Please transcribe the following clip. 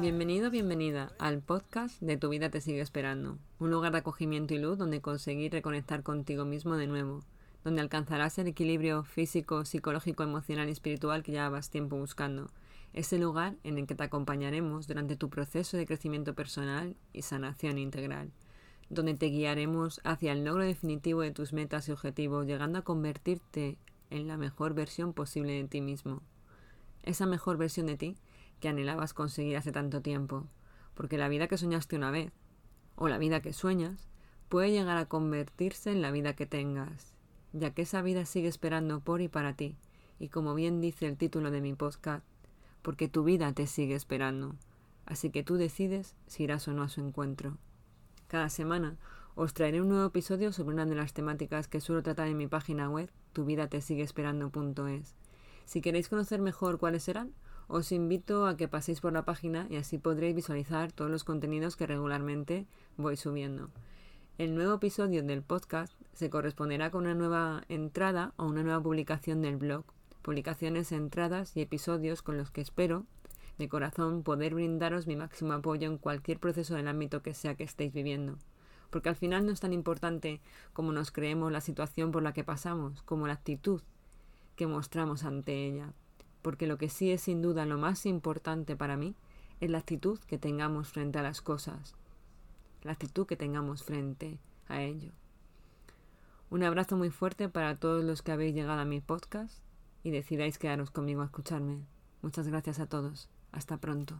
Bienvenido, bienvenida al podcast de Tu vida te sigue esperando, un lugar de acogimiento y luz donde conseguir reconectar contigo mismo de nuevo, donde alcanzarás el equilibrio físico, psicológico, emocional y espiritual que llevabas tiempo buscando. Ese lugar en el que te acompañaremos durante tu proceso de crecimiento personal y sanación integral, donde te guiaremos hacia el logro definitivo de tus metas y objetivos, llegando a convertirte en la mejor versión posible de ti mismo. Esa mejor versión de ti que anhelabas conseguir hace tanto tiempo, porque la vida que soñaste una vez, o la vida que sueñas, puede llegar a convertirse en la vida que tengas, ya que esa vida sigue esperando por y para ti, y como bien dice el título de mi podcast, porque tu vida te sigue esperando, así que tú decides si irás o no a su encuentro. Cada semana os traeré un nuevo episodio sobre una de las temáticas que suelo tratar en mi página web, tuvidatesigueesperando.es. Si queréis conocer mejor cuáles serán, os invito a que paséis por la página y así podréis visualizar todos los contenidos que regularmente voy subiendo. El nuevo episodio del podcast se corresponderá con una nueva entrada o una nueva publicación del blog, publicaciones, entradas y episodios con los que espero de corazón poder brindaros mi máximo apoyo en cualquier proceso del ámbito que sea que estéis viviendo. Porque al final no es tan importante como nos creemos la situación por la que pasamos, como la actitud que mostramos ante ella porque lo que sí es sin duda lo más importante para mí es la actitud que tengamos frente a las cosas, la actitud que tengamos frente a ello. Un abrazo muy fuerte para todos los que habéis llegado a mi podcast y decidáis quedaros conmigo a escucharme. Muchas gracias a todos. Hasta pronto.